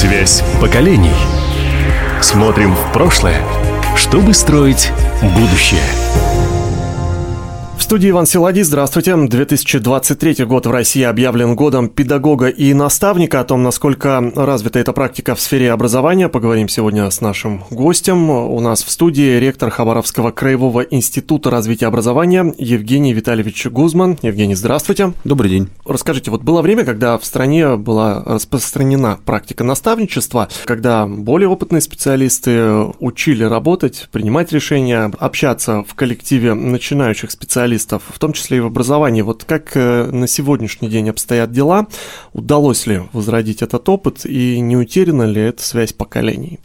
Связь поколений. Смотрим в прошлое, чтобы строить будущее. Студии Иван Силадий. Здравствуйте. 2023 год в России объявлен годом педагога и наставника. О том, насколько развита эта практика в сфере образования, поговорим сегодня с нашим гостем. У нас в студии ректор Хабаровского краевого института развития образования Евгений Витальевич Гузман. Евгений, здравствуйте. Добрый день. Расскажите, вот было время, когда в стране была распространена практика наставничества, когда более опытные специалисты учили работать, принимать решения, общаться в коллективе начинающих специалистов специалистов, в том числе и в образовании. Вот как э, на сегодняшний день обстоят дела? Удалось ли возродить этот опыт и не утеряна ли эта связь поколений?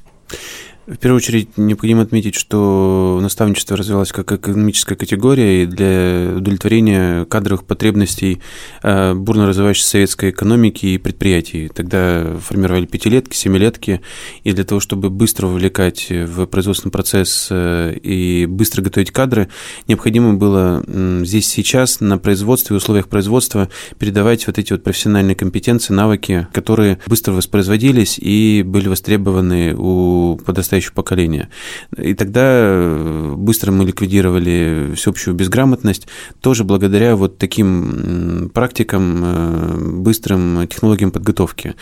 В первую очередь необходимо отметить, что наставничество развивалось как экономическая категория, и для удовлетворения кадровых потребностей э, бурно развивающейся советской экономики и предприятий. Тогда формировали пятилетки, семилетки, и для того, чтобы быстро вовлекать в производственный процесс э, и быстро готовить кадры, необходимо было здесь сейчас на производстве, в условиях производства передавать вот эти вот профессиональные компетенции, навыки, которые быстро воспроизводились и были востребованы у подрастающих подрастающего поколения. И тогда э, быстро мы ликвидировали всеобщую безграмотность, тоже благодаря вот таким практикам, э, быстрым технологиям подготовки.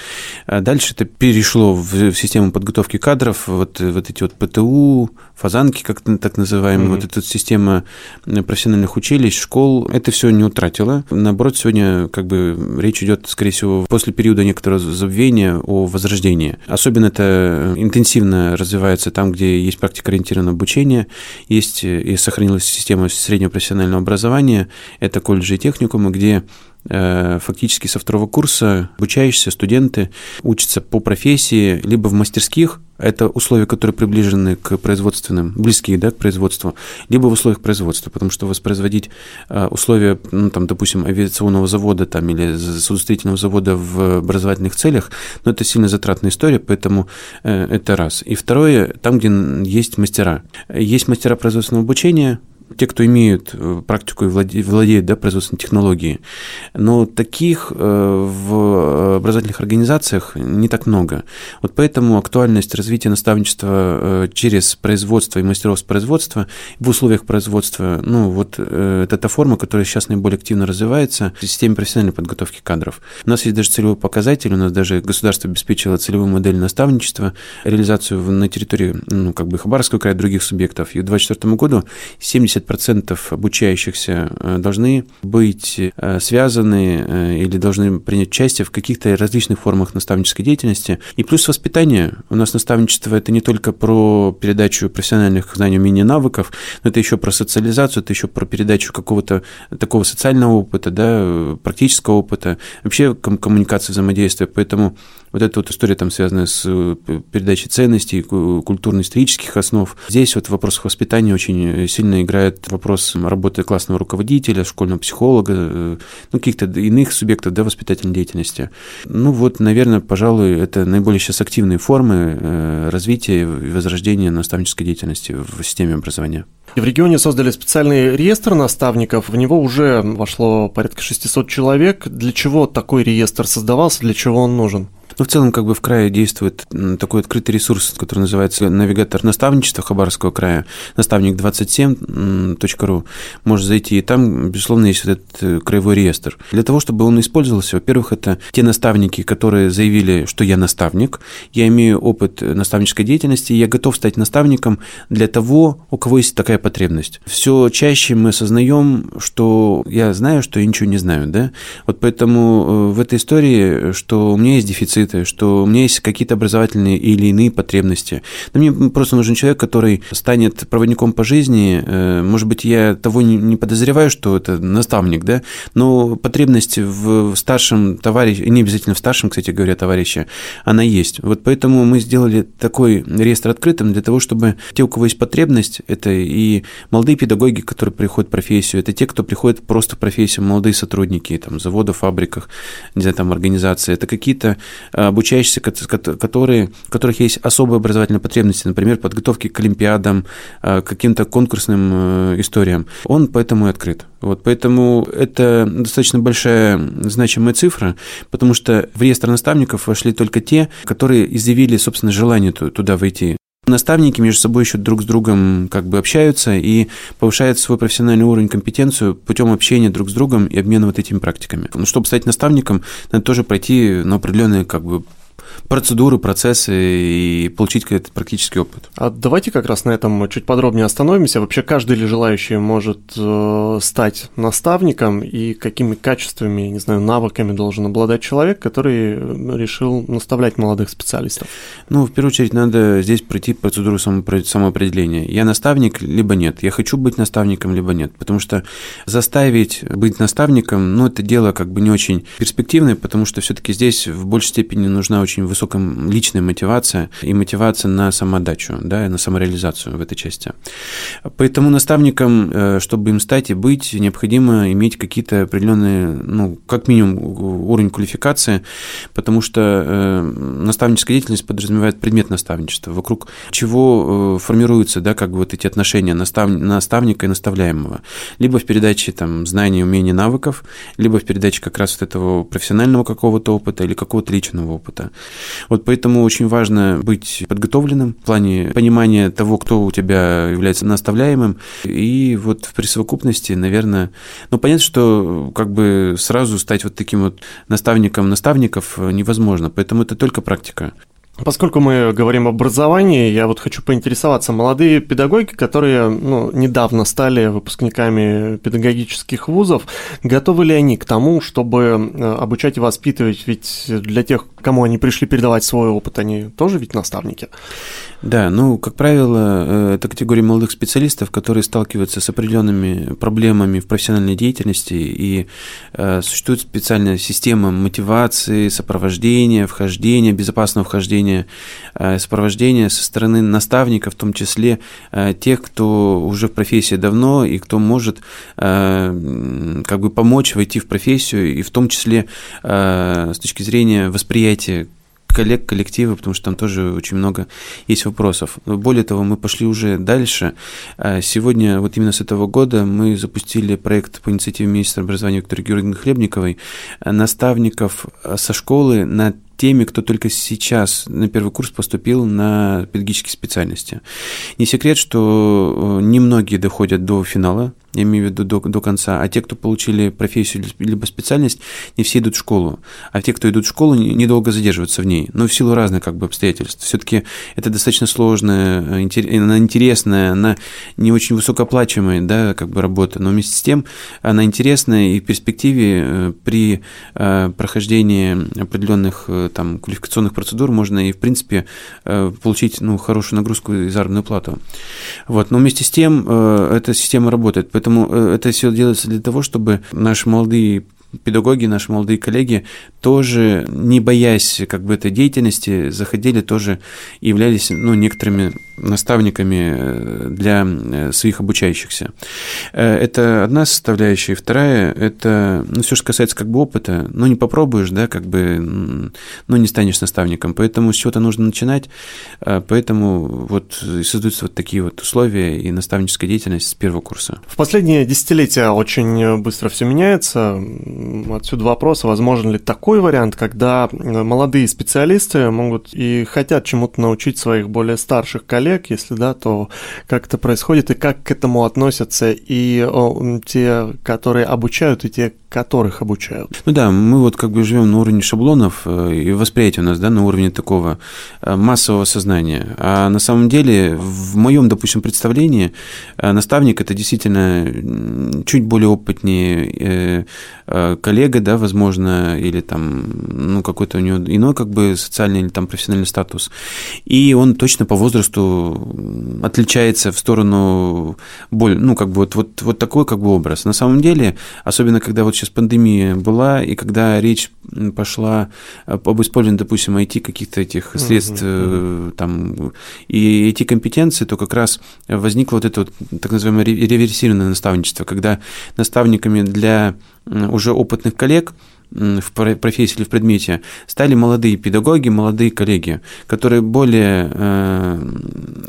А дальше это перешло в систему подготовки кадров, вот, вот эти вот ПТУ, фазанки, как так называемые, mm-hmm. вот эта система профессиональных училищ, школ, это все не утратило. Наоборот, сегодня как бы речь идет, скорее всего, после периода некоторого забвения о возрождении. Особенно это интенсивно развивается развивается там, где есть практикоориентированное обучение, есть и сохранилась система среднего профессионального образования, это колледжи и техникумы, где Э, фактически со второго курса обучающиеся студенты учатся по профессии либо в мастерских, это условия, которые приближены к производственным, близкие да, к производству, либо в условиях производства, потому что воспроизводить э, условия, ну, там, допустим, авиационного завода там, или судостроительного завода в образовательных целях, ну, это сильно затратная история, поэтому э, это раз. И второе, там, где есть мастера. Есть мастера производственного обучения, те, кто имеют э, практику и владеют, владеют да, производственной технологией. Но таких э, в образовательных организациях не так много. Вот поэтому актуальность развития наставничества э, через производство и мастеров производства в условиях производства, ну вот это та форма, которая сейчас наиболее активно развивается в системе профессиональной подготовки кадров. У нас есть даже целевой показатель, у нас даже государство обеспечило целевую модель наставничества, реализацию на территории ну, как бы Хабаровского края других субъектов. И к 2024 году 70 70% обучающихся э, должны быть э, связаны э, или должны принять участие в каких-то различных формах наставнической деятельности. И плюс воспитание. У нас наставничество – это не только про передачу профессиональных знаний, умений, навыков, но это еще про социализацию, это еще про передачу какого-то такого социального опыта, да, практического опыта, вообще коммуникации, взаимодействия. Поэтому вот эта вот история там связанная с передачей ценностей, культурно-исторических основ. Здесь вот в вопросах воспитания очень сильно играет вопрос работы классного руководителя, школьного психолога, э, ну, каких-то иных субъектов да, воспитательной деятельности. Ну вот, наверное, пожалуй, это наиболее сейчас активные формы э, развития и возрождения наставнической деятельности в системе образования. В регионе создали специальный реестр наставников, в него уже вошло порядка 600 человек. Для чего такой реестр создавался, для чего он нужен? Ну, в целом, как бы в крае действует такой открытый ресурс, который называется навигатор наставничества Хабаровского края, наставник27.ру. Можно зайти, и там, безусловно, есть этот э, краевой реестр. Для того, чтобы он использовался, во-первых, это те наставники, которые заявили, что я наставник, я имею опыт наставнической деятельности, я готов стать наставником для того, у кого есть такая потребность. Все чаще мы осознаем, что я знаю, что я ничего не знаю, да? Вот поэтому э, в этой истории, что у меня есть дефицит дефициты, что у меня есть какие-то образовательные или иные потребности. Но мне просто нужен человек, который станет проводником по жизни. Э, может быть, я того не подозреваю, что это наставник, да, но потребность в старшем товарище, не обязательно в старшем, кстати говоря, товарище, она есть. Вот поэтому мы сделали такой реестр открытым для того, чтобы те, у кого есть потребность, это и молодые педагоги, которые приходят в профессию, это те, кто приходит просто в профессию, молодые сотрудники, там, заводов, фабриках, не знаю, там, организации, это какие-то обучающихся, которые, у которых есть особые образовательные потребности, например, подготовки к олимпиадам, к каким-то конкурсным историям. Он поэтому и открыт. Вот, поэтому это достаточно большая значимая цифра, потому что в реестр наставников вошли только те, которые изъявили, собственно, желание туда войти. Наставники между собой еще друг с другом как бы общаются и повышают свой профессиональный уровень, компетенцию путем общения друг с другом и обмена вот этими практиками. Но чтобы стать наставником, надо тоже пройти на определенные как бы процедуры, процессы и получить какой-то практический опыт. А давайте как раз на этом чуть подробнее остановимся. Вообще каждый ли желающий может э, стать наставником и какими качествами, не знаю, навыками должен обладать человек, который э, решил наставлять молодых специалистов? Ну, в первую очередь, надо здесь пройти процедуру самоопределения. Я наставник, либо нет. Я хочу быть наставником, либо нет. Потому что заставить быть наставником, ну, это дело как бы не очень перспективное, потому что все-таки здесь в большей степени нужна очень высокая личная мотивация и мотивация на самоотдачу, да, на самореализацию в этой части. Поэтому наставникам, э, чтобы им стать и быть, необходимо иметь какие-то определенные, ну, как минимум, уровень квалификации, потому что э, наставническая деятельность подразумевает предмет наставничества, вокруг чего э, формируются, да, как бы вот эти отношения настав... наставника и наставляемого. Либо в передаче там знаний, умений, навыков, либо в передаче как раз вот этого профессионального какого-то опыта или какого-то личного опыта. Вот поэтому очень важно быть подготовленным в плане понимания того, кто у тебя является наставляемым. И вот в присовокупности, наверное, ну, понятно, что как бы сразу стать вот таким вот наставником наставников невозможно, поэтому это только практика. Поскольку мы говорим об образовании, я вот хочу поинтересоваться. Молодые педагоги, которые ну, недавно стали выпускниками педагогических вузов, готовы ли они к тому, чтобы э, обучать и воспитывать? Ведь для тех, кому они пришли передавать свой опыт, они тоже ведь наставники. Да, ну, как правило, э, это категория молодых специалистов, которые сталкиваются с определенными проблемами в профессиональной деятельности, и э, существует специальная система мотивации, сопровождения, вхождения, безопасного вхождения, э, сопровождения со стороны наставников, в том числе э, тех, кто уже в профессии давно и кто может э, как бы помочь войти в профессию, и в том числе с точки зрения восприятия коллег, коллектива, потому что там тоже очень много есть вопросов. Более того, мы пошли уже дальше. Сегодня, вот именно с этого года, мы запустили проект по инициативе министра образования Виктории Георгиевны Хлебниковой наставников со школы на теми, кто только сейчас на первый курс поступил на педагогические специальности. Не секрет, что э, немногие доходят до финала я имею в виду до, до конца, а те, кто получили профессию либо специальность, не все идут в школу, а те, кто идут в школу, недолго задерживаются в ней, но в силу разных как бы обстоятельств. Все-таки это достаточно сложная, она интересная, она не очень высокооплачиваемая, да, как бы работа, но вместе с тем она интересная и в перспективе э, при э, прохождении определенных э, там квалификационных процедур можно и в принципе получить ну, хорошую нагрузку и заработную плату. Вот. Но вместе с тем эта система работает. Поэтому э, это все делается для того, чтобы наши молодые педагоги, наши молодые коллеги тоже, не боясь как бы этой деятельности, заходили тоже и являлись ну, некоторыми наставниками э, для э, своих обучающихся. Э, это одна составляющая. Вторая – это, ну, все, что касается как бы опыта, ну, не попробуешь, да, как бы, ну, не станешь наставником. Поэтому с чего-то нужно начинать, поэтому вот создаются вот такие вот условия и наставническая деятельность с первого курса. В последние десятилетия очень быстро все меняется. Отсюда вопрос, возможен ли такой вариант, когда молодые специалисты могут и хотят чему-то научить своих более старших коллег, если да, то как это происходит и как к этому относятся и те, которые обучают, и те, которых обучают. Ну да, мы вот как бы живем на уровне шаблонов э, и восприятия у нас, да, на уровне такого э, массового сознания. А на самом деле, в моем, допустим, представлении, э, наставник это действительно чуть более опытнее коллега, да, возможно, или там, ну, какой-то у него иной как бы социальный или там профессиональный статус. И он точно по возрасту отличается в сторону более, ну, как бы вот, вот, вот такой как бы образ. На самом деле, особенно когда вот сейчас пандемия была, и когда речь пошла об использовании, допустим, IT каких-то этих средств, uh-huh. там, и эти компетенции, то как раз возникло вот это вот так называемое реверсивное наставничество, когда наставниками для уже опытных коллег в профессии или в предмете, стали молодые педагоги, молодые коллеги, которые более э,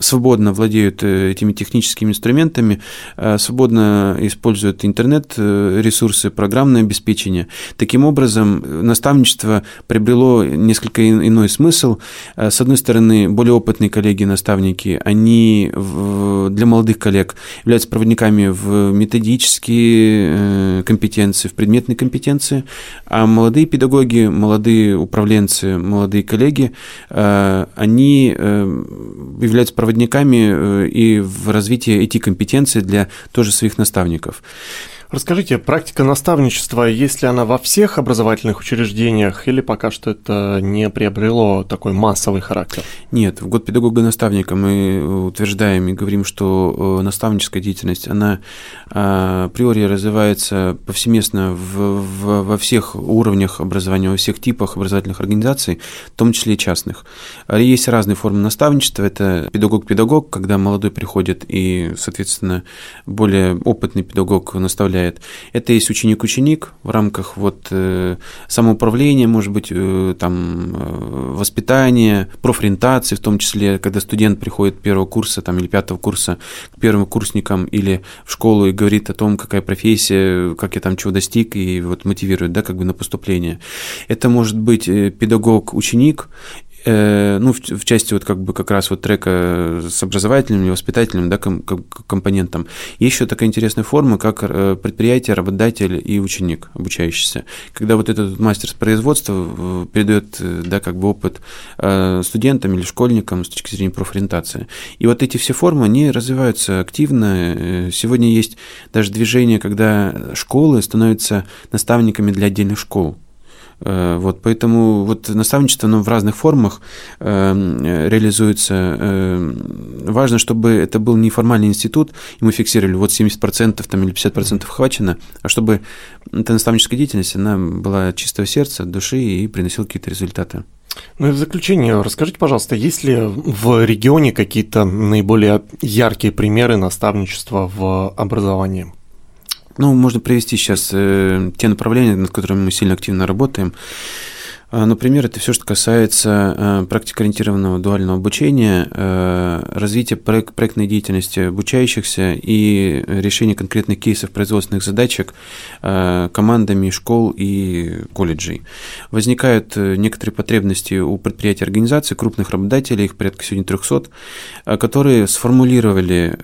свободно владеют э, этими техническими инструментами, э, свободно используют интернет-ресурсы, программное обеспечение. Таким образом, наставничество приобрело несколько иной смысл. С одной стороны, более опытные коллеги-наставники, они для молодых коллег являются проводниками в методические компетенции, в предметные компетенции, а молодые педагоги, молодые управленцы, молодые коллеги, э, они э, являются проводниками э, и в развитии эти компетенции для тоже своих наставников. Расскажите, практика наставничества, есть ли она во всех образовательных учреждениях или пока что это не приобрело такой массовый характер? Нет, в год педагога-наставника мы утверждаем и говорим, что э, наставническая деятельность, она а, априори развивается повсеместно в, в, во всех уровнях образования, во всех типах образовательных организаций, в том числе и частных. Есть разные формы наставничества, это педагог-педагог, когда молодой приходит и, соответственно, более опытный педагог наставляет составляет. Это есть ученик-ученик в рамках вот э, самоуправления, может быть, э, там э, воспитания, профориентации, в том числе, когда студент приходит первого курса там, или пятого курса к первым курсникам или в школу и говорит о том, какая профессия, как я там чего достиг, и вот мотивирует, да, как бы на поступление. Это может быть педагог-ученик, ну, в, в части вот как бы как раз вот трека с образовательным или воспитательным да, ком, компонентом. Есть еще такая интересная форма, как э, предприятие, работодатель и ученик, обучающийся. Когда вот этот мастер с производства э, передает да, как бы опыт студентам или школьникам с точки зрения профориентации. И вот эти все формы, они развиваются активно. Сегодня есть даже движение, когда школы становятся наставниками для отдельных школ. Э, вот, поэтому вот наставничество оно в разных формах э, реализуется. Э, важно, чтобы это был не формальный институт, и мы фиксировали, вот 70% там, или 50% хвачено, а чтобы эта наставническая деятельность, она была чистого сердца, души и приносила какие-то результаты. Ну и в заключение расскажите, пожалуйста, есть ли в регионе какие-то наиболее яркие примеры наставничества в образовании? Ну, можно привести сейчас э, те направления, над которыми мы сильно активно работаем. А, например, это все, что касается э, практикоориентированного дуального обучения, э, развития проектной деятельности обучающихся и решения конкретных кейсов производственных задачек э, командами школ и колледжей. Возникают некоторые потребности у предприятий организаций, крупных работодателей, их порядка сегодня 300, которые сформулировали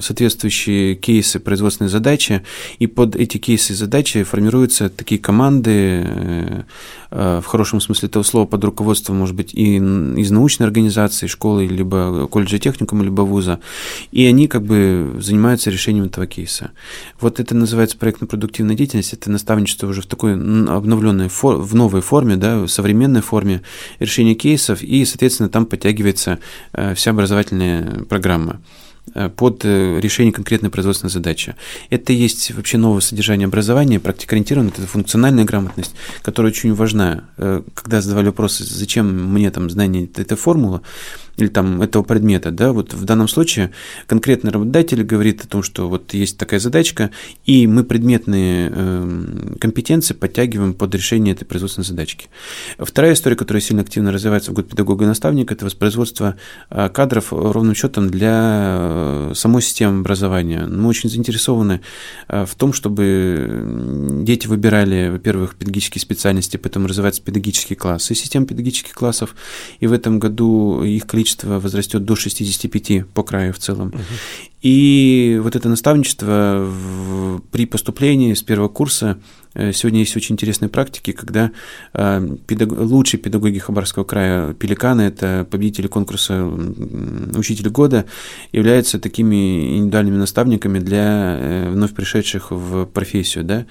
соответствующие кейсы производственной задачи, и под эти кейсы и задачи формируются такие команды Э, в хорошем смысле этого слова под руководством, может быть, и из научной организации, школы, либо колледжа техникума, либо вуза, и они как бы занимаются решением этого кейса. Вот это называется проектно-продуктивная деятельность, это наставничество уже в такой обновленной, в новой форме, да, в современной форме решения кейсов, и, соответственно, там подтягивается э, вся образовательная программа. Э, под э, решение конкретной производственной задачи. Это есть вообще новое содержание образования, практикоориентированное, это функциональная грамотность, которая очень важна. Э, когда задавали вопрос, зачем мне там знание этой формулы, или там этого предмета, да, вот в данном случае конкретный работодатель говорит о том, что вот есть такая задачка, и мы предметные э, компетенции подтягиваем под решение этой производственной задачки. Вторая история, которая сильно активно развивается в год педагога и наставника, это воспроизводство э, кадров ровным счетом для э, самой системы образования. Мы очень заинтересованы э, в том, чтобы дети выбирали, во-первых, педагогические специальности, потом развиваться педагогические классы, система педагогических классов, и в этом году их количество количество возрастет до 65 по краю в целом. Угу. И вот это наставничество в, при поступлении с первого курса сегодня есть очень интересные практики, когда э, педаг... лучшие педагоги Хабаровского края Пеликаны, это победители конкурса Учитель года, являются такими индивидуальными наставниками для э, вновь пришедших в профессию. Да?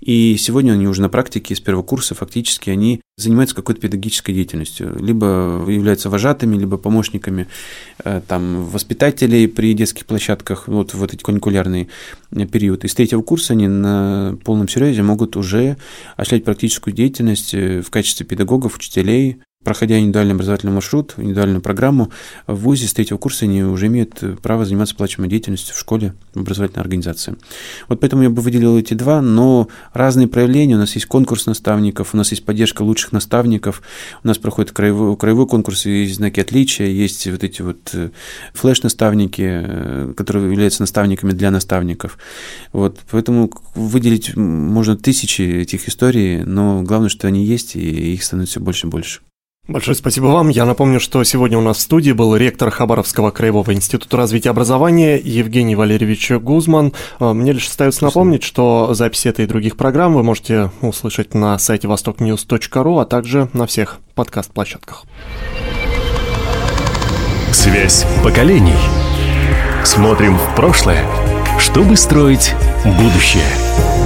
И сегодня они уже на практике с первого курса фактически они занимаются какой-то педагогической деятельностью, либо являются вожатыми, либо помощниками там, воспитателей при детских площадках, вот в этот каникулярный период. И с третьего курса они на полном серьезе могут уже осуществлять практическую деятельность э, в качестве педагогов, учителей, проходя индивидуальный образовательный маршрут, индивидуальную программу, в ВУЗе с третьего курса они уже имеют право заниматься плачевной деятельностью в школе, в образовательной организации. Вот поэтому я бы выделил эти два, но разные проявления. У нас есть конкурс наставников, у нас есть поддержка лучших наставников, у нас проходит краевой, краевой конкурс, есть знаки отличия, есть вот эти вот э, флеш-наставники, э, которые являются наставниками для наставников. Вот, поэтому выделить можно тысячи этих историй, но главное, что они есть, и их становится все больше и больше. Большое спасибо вам. Я напомню, что сегодня у нас в студии был ректор Хабаровского краевого института развития образования Евгений Валерьевич Гузман. А, мне лишь остается напомнить, что записи этой и других программ вы можете услышать на сайте востокньюз.ру, а также на всех подкаст-площадках. Связь поколений. Смотрим в прошлое, чтобы строить будущее.